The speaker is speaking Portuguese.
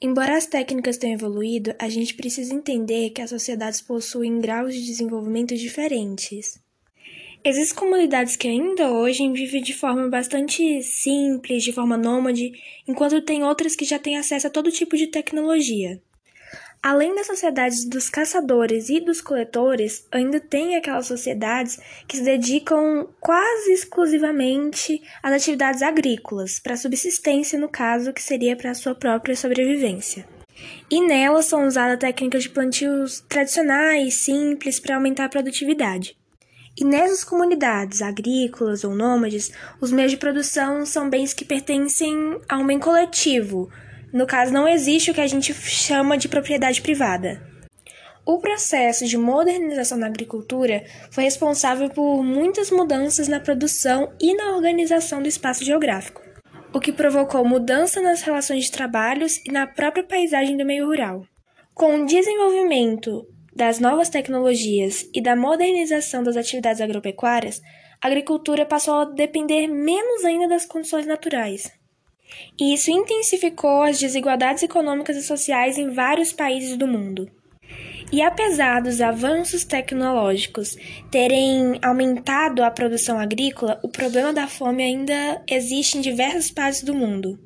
Embora as técnicas tenham evoluído, a gente precisa entender que as sociedades possuem graus de desenvolvimento diferentes. Existem comunidades que ainda hoje vivem de forma bastante simples, de forma nômade, enquanto tem outras que já têm acesso a todo tipo de tecnologia. Além das sociedades dos caçadores e dos coletores, ainda tem aquelas sociedades que se dedicam quase exclusivamente às atividades agrícolas, para subsistência, no caso, que seria para a sua própria sobrevivência. E nelas são usadas técnicas de plantios tradicionais, simples, para aumentar a produtividade. E nessas comunidades agrícolas ou nômades, os meios de produção são bens que pertencem a um bem coletivo, no caso, não existe o que a gente chama de propriedade privada. O processo de modernização da agricultura foi responsável por muitas mudanças na produção e na organização do espaço geográfico, o que provocou mudança nas relações de trabalhos e na própria paisagem do meio rural. Com o desenvolvimento das novas tecnologias e da modernização das atividades agropecuárias, a agricultura passou a depender menos ainda das condições naturais. E isso intensificou as desigualdades econômicas e sociais em vários países do mundo. E apesar dos avanços tecnológicos terem aumentado a produção agrícola, o problema da fome ainda existe em diversas partes do mundo.